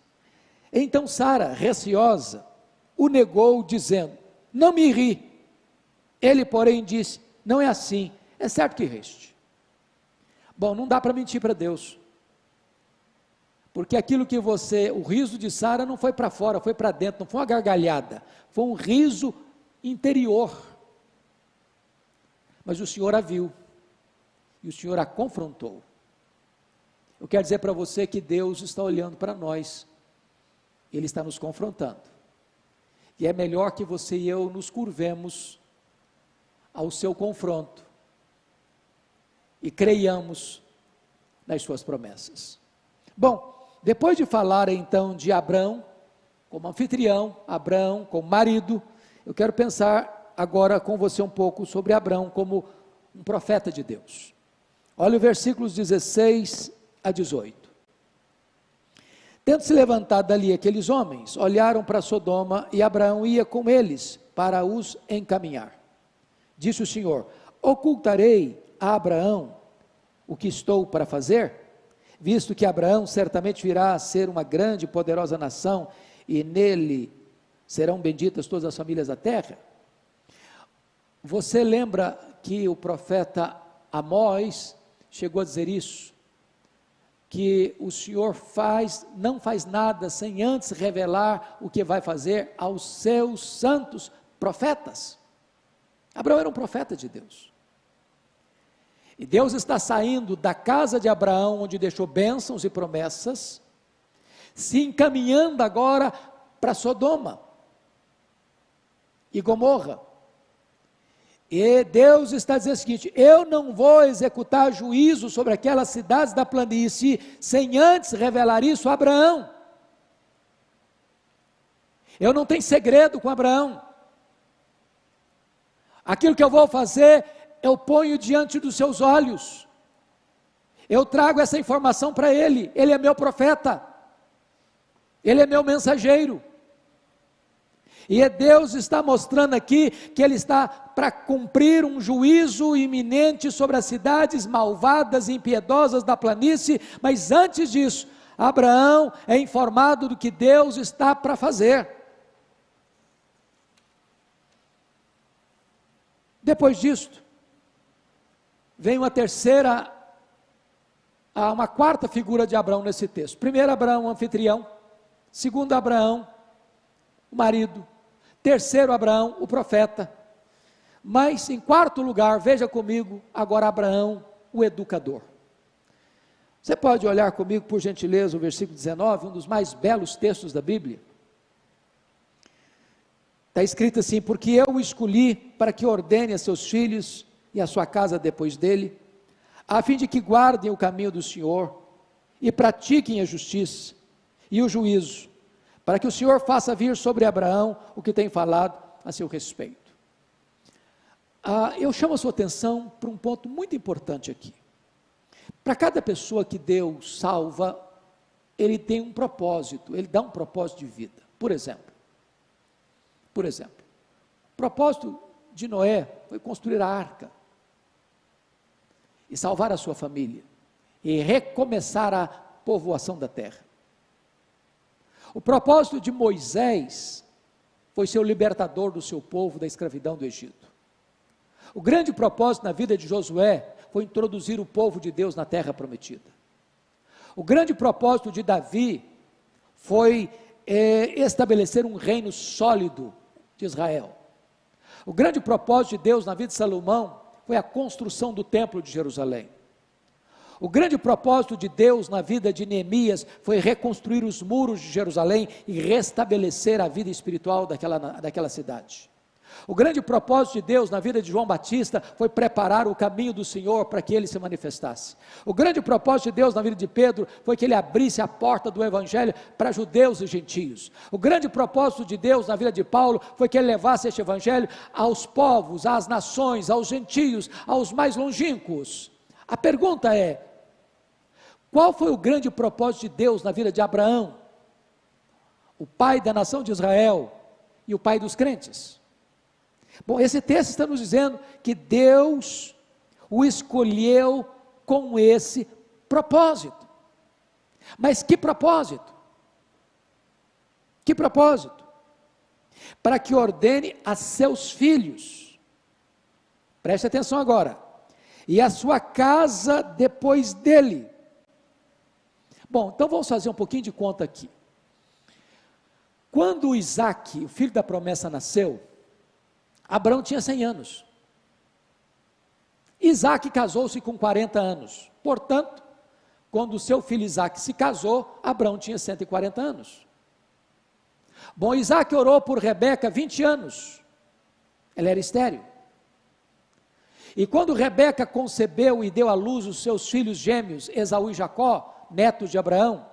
então Sara, receosa, o negou, dizendo: Não me ri. Ele, porém, disse: Não é assim, é certo que reste. Bom, não dá para mentir para Deus. Porque aquilo que você, o riso de Sara não foi para fora, foi para dentro, não foi uma gargalhada, foi um riso interior. Mas o Senhor a viu, e o Senhor a confrontou. Eu quero dizer para você que Deus está olhando para nós ele está nos confrontando. E é melhor que você e eu nos curvemos ao seu confronto e creiamos nas suas promessas. Bom, depois de falar então de Abraão como anfitrião, Abraão como marido, eu quero pensar agora com você um pouco sobre Abraão como um profeta de Deus. Olha os versículos 16 a 18. Tendo se levantado dali aqueles homens, olharam para Sodoma e Abraão ia com eles para os encaminhar. Disse o Senhor: Ocultarei a Abraão o que estou para fazer, visto que Abraão certamente virá a ser uma grande e poderosa nação, e nele serão benditas todas as famílias da terra. Você lembra que o profeta Amós chegou a dizer isso? Que o Senhor faz, não faz nada sem antes revelar o que vai fazer aos seus santos profetas. Abraão era um profeta de Deus. E Deus está saindo da casa de Abraão, onde deixou bênçãos e promessas, se encaminhando agora para Sodoma e Gomorra. E Deus está dizendo o seguinte: eu não vou executar juízo sobre aquelas cidades da planície sem antes revelar isso a Abraão. Eu não tenho segredo com Abraão. Aquilo que eu vou fazer, eu ponho diante dos seus olhos. Eu trago essa informação para ele. Ele é meu profeta. Ele é meu mensageiro. E é Deus está mostrando aqui que Ele está para cumprir um juízo iminente sobre as cidades malvadas e impiedosas da planície, mas antes disso, Abraão é informado do que Deus está para fazer. Depois disto, vem uma terceira, uma quarta figura de Abraão nesse texto. Primeiro, Abraão, anfitrião. Segundo, Abraão, o marido. Terceiro, Abraão, o profeta. Mas, em quarto lugar, veja comigo agora Abraão, o educador. Você pode olhar comigo, por gentileza, o versículo 19, um dos mais belos textos da Bíblia. Está escrito assim: Porque eu o escolhi para que ordene a seus filhos e a sua casa depois dele, a fim de que guardem o caminho do Senhor e pratiquem a justiça e o juízo, para que o Senhor faça vir sobre Abraão o que tem falado a seu respeito. Ah, eu chamo a sua atenção para um ponto muito importante aqui. Para cada pessoa que Deus salva, ele tem um propósito, ele dá um propósito de vida. Por exemplo, por exemplo, o propósito de Noé foi construir a arca e salvar a sua família e recomeçar a povoação da terra. O propósito de Moisés foi ser o libertador do seu povo da escravidão do Egito. O grande propósito na vida de Josué foi introduzir o povo de Deus na terra prometida. O grande propósito de Davi foi é, estabelecer um reino sólido de Israel. O grande propósito de Deus na vida de Salomão foi a construção do templo de Jerusalém. O grande propósito de Deus na vida de Neemias foi reconstruir os muros de Jerusalém e restabelecer a vida espiritual daquela, daquela cidade. O grande propósito de Deus na vida de João Batista foi preparar o caminho do Senhor para que ele se manifestasse. O grande propósito de Deus na vida de Pedro foi que ele abrisse a porta do Evangelho para judeus e gentios. O grande propósito de Deus na vida de Paulo foi que ele levasse este Evangelho aos povos, às nações, aos gentios, aos mais longínquos. A pergunta é: qual foi o grande propósito de Deus na vida de Abraão, o pai da nação de Israel e o pai dos crentes? Bom, esse texto está nos dizendo que Deus o escolheu com esse propósito. Mas que propósito? Que propósito? Para que ordene a seus filhos, preste atenção agora, e a sua casa depois dele. Bom, então vamos fazer um pouquinho de conta aqui. Quando Isaac, o filho da promessa, nasceu, Abraão tinha 100 anos. Isaac casou-se com 40 anos. Portanto, quando seu filho Isaac se casou, Abraão tinha 140 anos. Bom, Isaac orou por Rebeca 20 anos. Ela era estéril. E quando Rebeca concebeu e deu à luz os seus filhos gêmeos, Esaú e Jacó, netos de Abraão,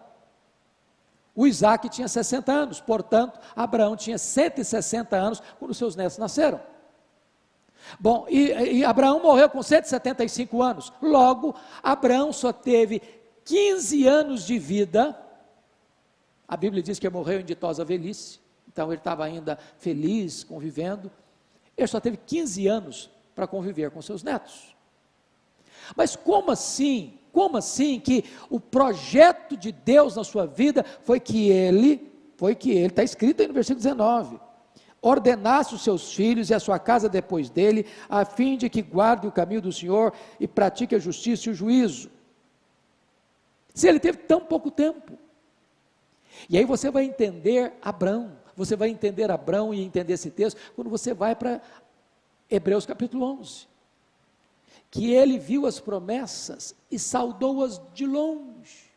o Isaac tinha 60 anos, portanto, Abraão tinha 160 anos quando seus netos nasceram. Bom, e, e, Abraão morreu com 175 anos. Logo, Abraão só teve 15 anos de vida. A Bíblia diz que morreu em ditosa velhice. Então ele estava ainda feliz, convivendo. Ele só teve 15 anos para conviver com seus netos. Mas como assim como assim que o projeto de Deus na sua vida foi que ele, foi que ele, está escrito aí no versículo 19, ordenasse os seus filhos e a sua casa depois dele, a fim de que guarde o caminho do Senhor e pratique a justiça e o juízo. Se ele teve tão pouco tempo. E aí você vai entender Abraão, você vai entender Abraão e entender esse texto quando você vai para Hebreus capítulo 11 que ele viu as promessas e saudou-as de longe.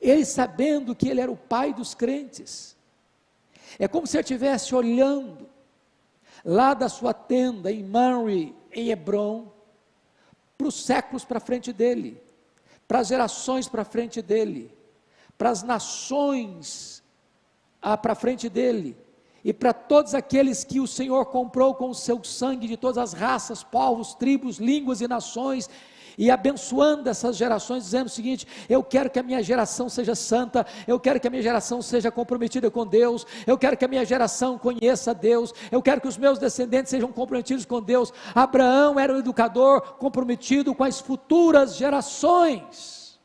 Ele sabendo que ele era o pai dos crentes. É como se ele estivesse olhando lá da sua tenda em Manri, em Hebron, para os séculos para frente dele, para as gerações para frente dele, para as nações para frente dele, e para todos aqueles que o Senhor comprou com o seu sangue de todas as raças, povos, tribos, línguas e nações, e abençoando essas gerações, dizendo o seguinte: eu quero que a minha geração seja santa, eu quero que a minha geração seja comprometida com Deus, eu quero que a minha geração conheça Deus, eu quero que os meus descendentes sejam comprometidos com Deus. Abraão era um educador comprometido com as futuras gerações.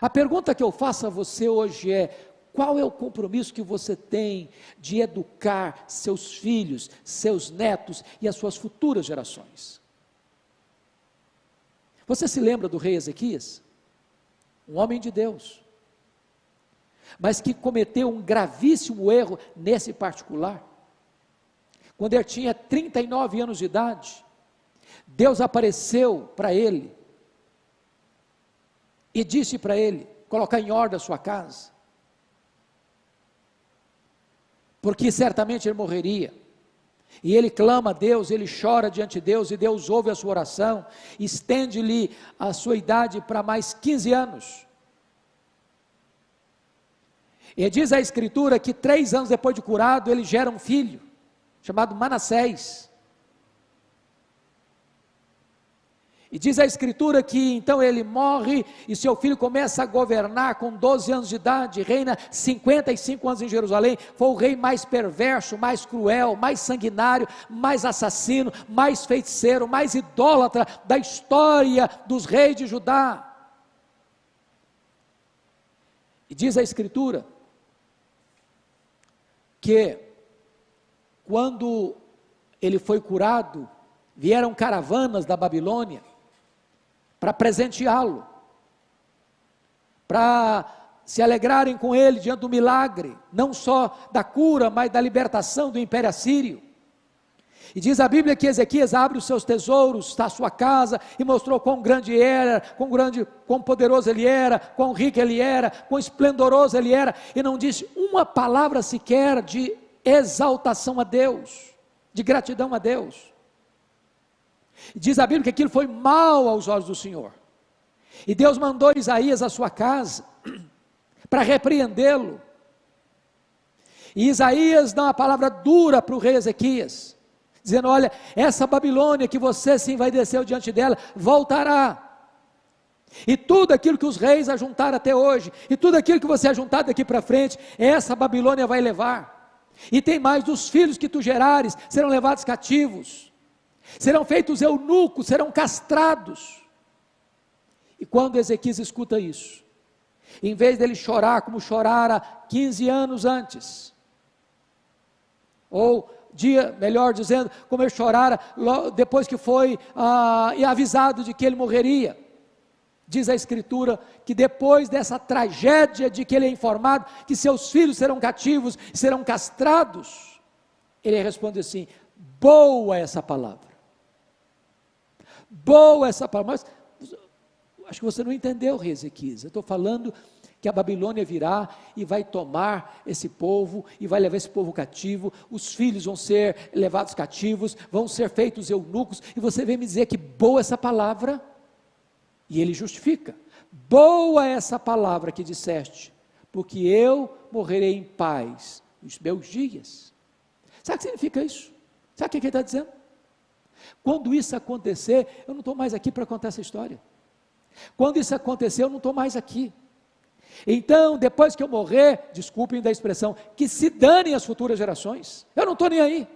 A pergunta que eu faço a você hoje é: qual é o compromisso que você tem de educar seus filhos, seus netos e as suas futuras gerações? Você se lembra do rei Ezequias? Um homem de Deus, mas que cometeu um gravíssimo erro nesse particular. Quando ele tinha 39 anos de idade, Deus apareceu para ele e disse para ele: colocar em ordem a sua casa porque certamente ele morreria. E ele clama a Deus, ele chora diante de Deus, e Deus ouve a sua oração, estende-lhe a sua idade para mais 15 anos. E diz a Escritura que três anos depois de curado, ele gera um filho, chamado Manassés. E diz a Escritura que então ele morre e seu filho começa a governar com 12 anos de idade, reina 55 anos em Jerusalém. Foi o rei mais perverso, mais cruel, mais sanguinário, mais assassino, mais feiticeiro, mais idólatra da história dos reis de Judá. E diz a Escritura que quando ele foi curado, vieram caravanas da Babilônia para presenteá-lo, para se alegrarem com ele diante do milagre, não só da cura, mas da libertação do império assírio. E diz a Bíblia que Ezequias abre os seus tesouros da sua casa e mostrou quão grande era, quão grande, quão poderoso ele era, quão rico ele era, quão esplendoroso ele era, e não disse uma palavra sequer de exaltação a Deus, de gratidão a Deus. Diz a Bíblia que aquilo foi mal aos olhos do Senhor. E Deus mandou Isaías à sua casa para repreendê-lo. E Isaías dá uma palavra dura para o rei Ezequias, dizendo: Olha, essa Babilônia que você se envaideceu diante dela, voltará. E tudo aquilo que os reis ajuntaram até hoje, e tudo aquilo que você ajuntar daqui para frente, essa Babilônia vai levar. E tem mais dos filhos que tu gerares, serão levados cativos serão feitos eunucos, serão castrados. E quando Ezequias escuta isso, em vez dele chorar como chorara 15 anos antes, ou dia, melhor dizendo, como ele chorara depois que foi ah, avisado de que ele morreria. Diz a Escritura que depois dessa tragédia de que ele é informado que seus filhos serão cativos serão castrados, ele responde assim: boa essa palavra. Boa essa palavra. Mas acho que você não entendeu, rei Ezequias. Eu estou falando que a Babilônia virá e vai tomar esse povo e vai levar esse povo cativo, os filhos vão ser levados cativos, vão ser feitos eunucos, e você vem me dizer que boa essa palavra, e ele justifica: boa essa palavra que disseste, porque eu morrerei em paz nos meus dias. Sabe o que significa isso? Sabe o que ele está dizendo? Quando isso acontecer, eu não estou mais aqui para contar essa história. Quando isso acontecer, eu não estou mais aqui. Então, depois que eu morrer, desculpem da expressão, que se danem as futuras gerações. Eu não estou nem aí.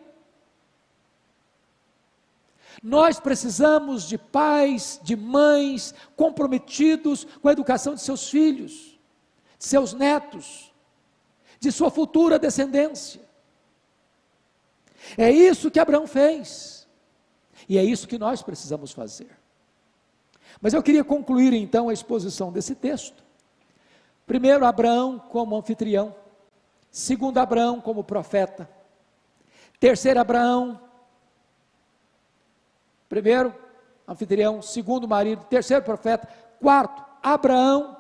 Nós precisamos de pais, de mães comprometidos com a educação de seus filhos, de seus netos, de sua futura descendência. É isso que Abraão fez. E é isso que nós precisamos fazer. Mas eu queria concluir então a exposição desse texto. Primeiro, Abraão como anfitrião. Segundo, Abraão como profeta. Terceiro, Abraão. Primeiro, anfitrião. Segundo, marido. Terceiro, profeta. Quarto, Abraão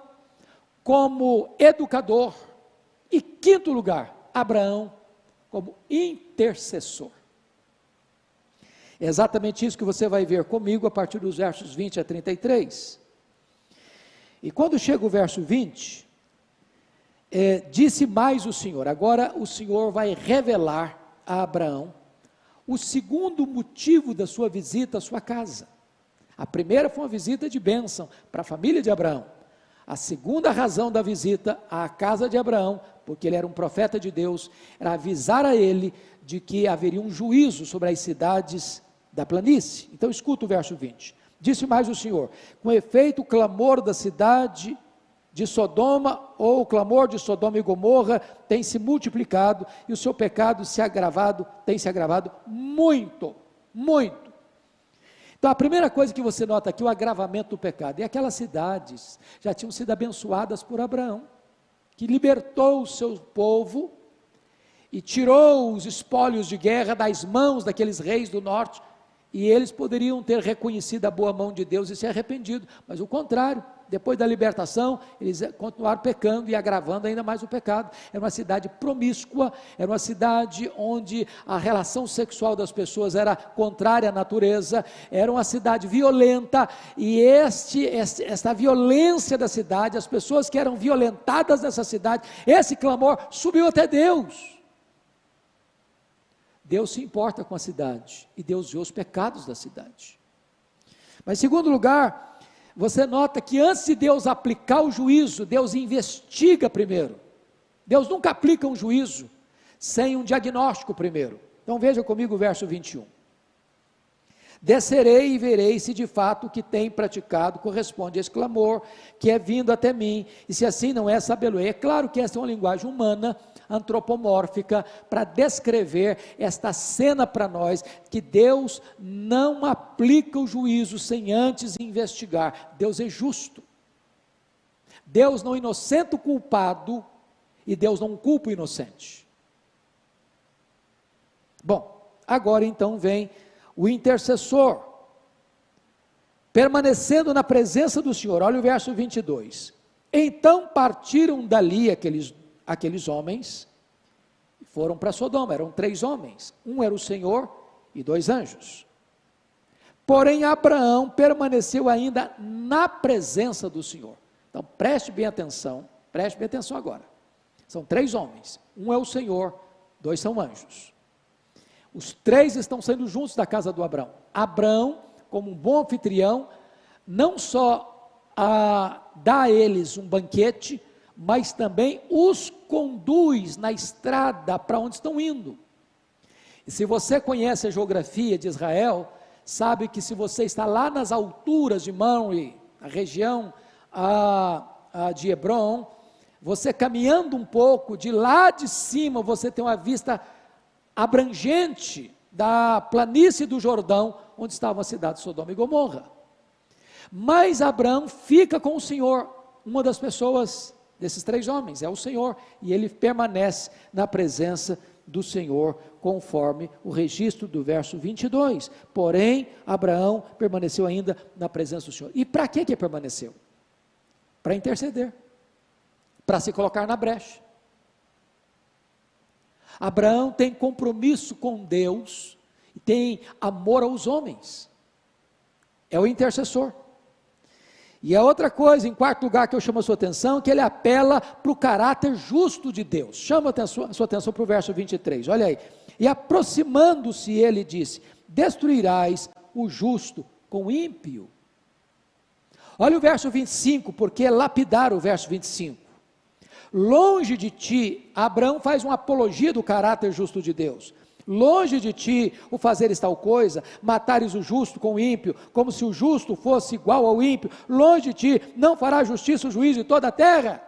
como educador. E quinto lugar, Abraão como intercessor. É exatamente isso que você vai ver comigo a partir dos versos 20 a 33. E quando chega o verso 20, É, disse mais o Senhor, agora o Senhor vai revelar a Abraão o segundo motivo da sua visita à sua casa. A primeira foi uma visita de bênção para a família de Abraão. A segunda razão da visita à casa de Abraão, porque ele era um profeta de Deus, era avisar a ele de que haveria um juízo sobre as cidades da planície. Então escuta o verso 20. Disse mais o Senhor: com efeito, o clamor da cidade de Sodoma ou o clamor de Sodoma e Gomorra tem se multiplicado e o seu pecado se agravado, tem se agravado muito, muito. Então a primeira coisa que você nota aqui, o agravamento do pecado, e aquelas cidades já tinham sido abençoadas por Abraão, que libertou o seu povo e tirou os espólios de guerra das mãos daqueles reis do norte, e eles poderiam ter reconhecido a boa mão de Deus e se arrependido, mas o contrário, depois da libertação, eles continuaram pecando e agravando ainda mais o pecado. Era uma cidade promíscua, era uma cidade onde a relação sexual das pessoas era contrária à natureza, era uma cidade violenta, e este, esta violência da cidade, as pessoas que eram violentadas nessa cidade, esse clamor subiu até Deus. Deus se importa com a cidade e Deus vê os pecados da cidade. Mas, em segundo lugar, você nota que antes de Deus aplicar o juízo, Deus investiga primeiro. Deus nunca aplica um juízo sem um diagnóstico primeiro. Então veja comigo o verso 21. Descerei e verei se de fato o que tem praticado corresponde a esse clamor que é vindo até mim, e se assim não é, sabê-lo. É claro que essa é uma linguagem humana, antropomórfica, para descrever esta cena para nós, que Deus não aplica o juízo sem antes investigar. Deus é justo. Deus não inocenta o culpado, e Deus não culpa o inocente. Bom, agora então vem o intercessor, permanecendo na presença do Senhor. Olha o verso 22. Então partiram dali aqueles, aqueles homens e foram para Sodoma. Eram três homens: um era o Senhor e dois anjos. Porém, Abraão permaneceu ainda na presença do Senhor. Então, preste bem atenção, preste bem atenção agora. São três homens: um é o Senhor, dois são anjos. Os três estão saindo juntos da casa do Abraão. Abraão, como um bom anfitrião, não só a, dá a eles um banquete, mas também os conduz na estrada para onde estão indo. E se você conhece a geografia de Israel, sabe que se você está lá nas alturas de Mamre, a região a, a de Hebron, você caminhando um pouco, de lá de cima você tem uma vista abrangente da planície do Jordão, onde estava a cidade de Sodoma e Gomorra. Mas Abraão fica com o Senhor, uma das pessoas desses três homens, é o Senhor, e ele permanece na presença do Senhor, conforme o registro do verso 22. Porém, Abraão permaneceu ainda na presença do Senhor. E para que que permaneceu? Para interceder, para se colocar na brecha. Abraão tem compromisso com Deus e tem amor aos homens. É o intercessor. E a outra coisa, em quarto lugar, que eu chamo a sua atenção, que ele apela para o caráter justo de Deus. Chama a sua, sua atenção para o verso 23, olha aí. E aproximando-se, ele disse: Destruirás o justo com o ímpio. Olha o verso 25, porque é lapidar o verso 25. Longe de ti, Abraão faz uma apologia do caráter justo de Deus. Longe de ti o fazeres tal coisa, matares o justo com o ímpio, como se o justo fosse igual ao ímpio. Longe de ti, não fará justiça o juiz de toda a terra.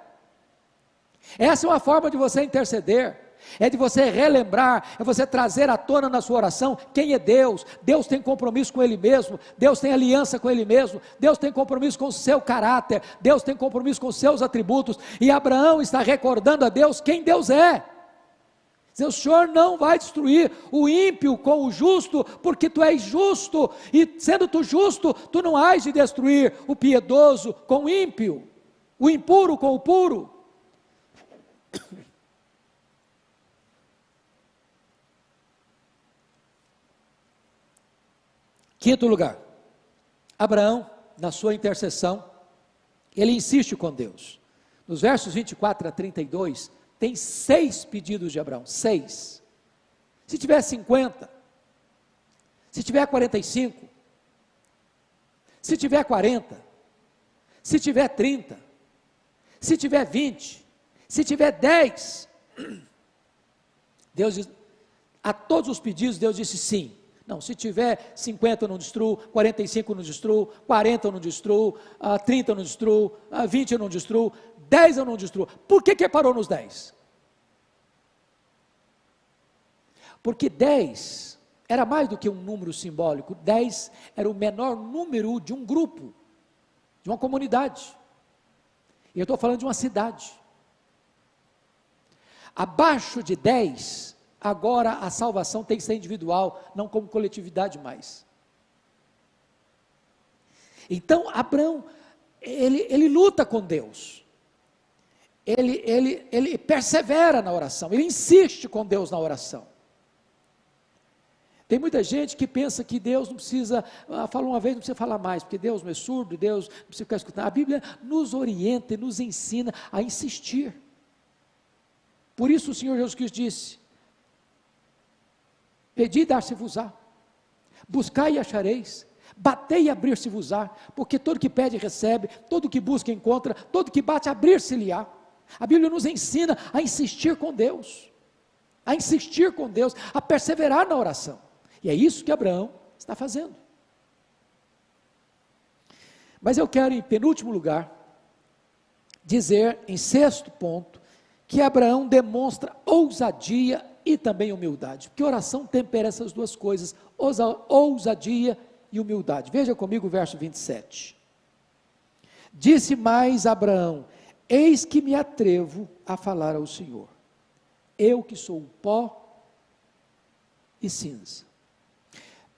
Essa é uma forma de você interceder é de você relembrar, é você trazer à tona na sua oração quem é Deus. Deus tem compromisso com Ele mesmo, Deus tem aliança com Ele mesmo, Deus tem compromisso com o seu caráter, Deus tem compromisso com os seus atributos. E Abraão está recordando a Deus quem Deus é. Diz, o Senhor não vai destruir o ímpio com o justo, porque tu és justo, e sendo tu justo, tu não has de destruir o piedoso com o ímpio, o impuro com o puro. Quinto lugar, Abraão, na sua intercessão, ele insiste com Deus. Nos versos 24 a 32, tem seis pedidos de Abraão. Seis. Se tiver 50, se tiver 45, se tiver 40, se tiver 30, se tiver 20, se tiver 10, Deus diz, a todos os pedidos Deus disse sim. Não, se tiver 50 eu não destruo, 45 eu não destruo, 40 eu não destruo, 30 eu não destruo, 20 eu não destruo, 10 eu não destruo. Por que, que parou nos 10? Porque 10 era mais do que um número simbólico, 10 era o menor número de um grupo, de uma comunidade. E eu estou falando de uma cidade. Abaixo de 10, agora a salvação tem que ser individual, não como coletividade mais. Então, Abraão, ele, ele luta com Deus. Ele, ele, ele persevera na oração, ele insiste com Deus na oração. Tem muita gente que pensa que Deus não precisa, ah, fala uma vez, não precisa falar mais, porque Deus não é surdo, Deus não precisa ficar escutando. A Bíblia nos orienta e nos ensina a insistir. Por isso o Senhor Jesus Cristo disse: Pedi e dar-se-vos-á, buscai e achareis, batei e abrir-se-vos-á, porque todo que pede recebe, todo que busca encontra, todo que bate abrir-se-lhe-á. A Bíblia nos ensina a insistir com Deus, a insistir com Deus, a perseverar na oração. E é isso que Abraão está fazendo. Mas eu quero, em penúltimo lugar, dizer, em sexto ponto, que Abraão demonstra ousadia e também humildade. Porque oração tempera essas duas coisas, ousadia e humildade. Veja comigo o verso 27. Disse mais Abraão: Eis que me atrevo a falar ao Senhor, eu que sou pó e cinza.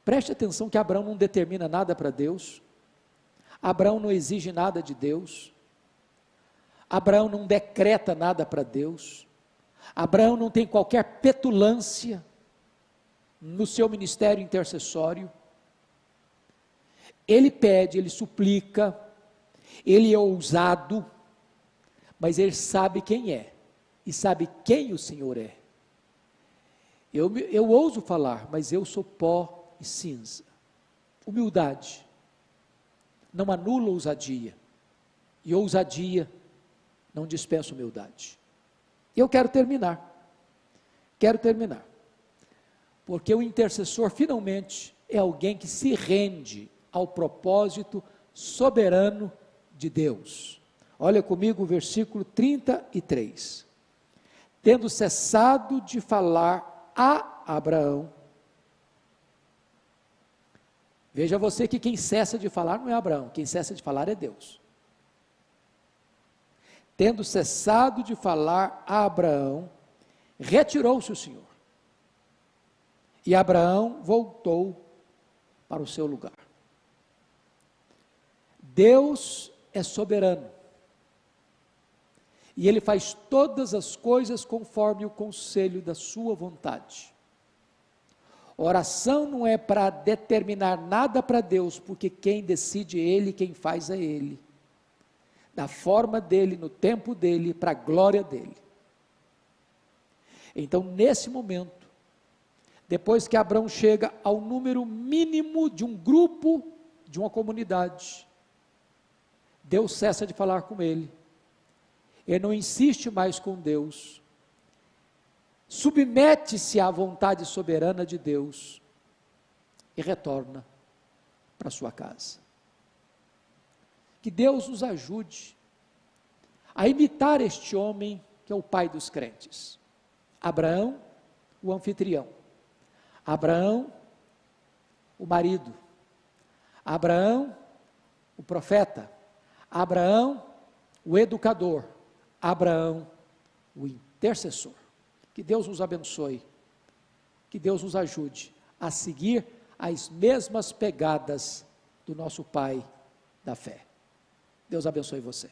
Preste atenção que Abraão não determina nada para Deus, Abraão não exige nada de Deus, Abraão não decreta nada para Deus, Abraão não tem qualquer petulância no seu ministério intercessório. Ele pede, ele suplica, ele é ousado, mas ele sabe quem é e sabe quem o Senhor é. Eu, eu ouso falar, mas eu sou pó e cinza. Humildade não anula ousadia, e ousadia não dispensa humildade. E eu quero terminar. Quero terminar. Porque o intercessor finalmente é alguém que se rende ao propósito soberano de Deus. Olha comigo o versículo 33. Tendo cessado de falar a Abraão, Veja você que quem cessa de falar não é Abraão, quem cessa de falar é Deus. Tendo cessado de falar a Abraão, retirou-se o Senhor. E Abraão voltou para o seu lugar. Deus é soberano. E ele faz todas as coisas conforme o conselho da sua vontade. Oração não é para determinar nada para Deus, porque quem decide é Ele, quem faz é Ele. Da forma dele, no tempo dele, para a glória dele. Então, nesse momento, depois que Abraão chega ao número mínimo de um grupo, de uma comunidade, Deus cessa de falar com ele. Ele não insiste mais com Deus submete-se à vontade soberana de Deus e retorna para sua casa. Que Deus nos ajude a imitar este homem que é o pai dos crentes. Abraão, o anfitrião. Abraão, o marido. Abraão, o profeta. Abraão, o educador. Abraão, o intercessor. Que Deus nos abençoe. Que Deus nos ajude a seguir as mesmas pegadas do nosso Pai da fé. Deus abençoe você.